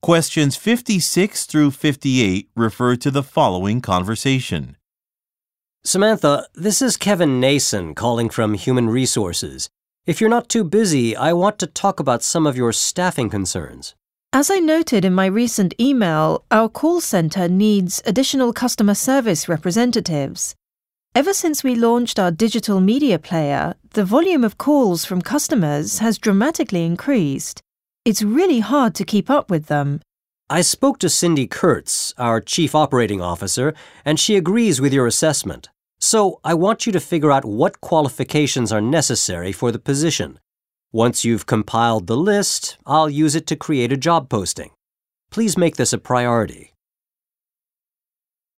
Questions 56 through 58 refer to the following conversation. Samantha, this is Kevin Nason calling from Human Resources. If you're not too busy, I want to talk about some of your staffing concerns. As I noted in my recent email, our call center needs additional customer service representatives. Ever since we launched our digital media player, the volume of calls from customers has dramatically increased. It's really hard to keep up with them. I spoke to Cindy Kurtz, our Chief Operating Officer, and she agrees with your assessment. So I want you to figure out what qualifications are necessary for the position. Once you've compiled the list, I'll use it to create a job posting. Please make this a priority.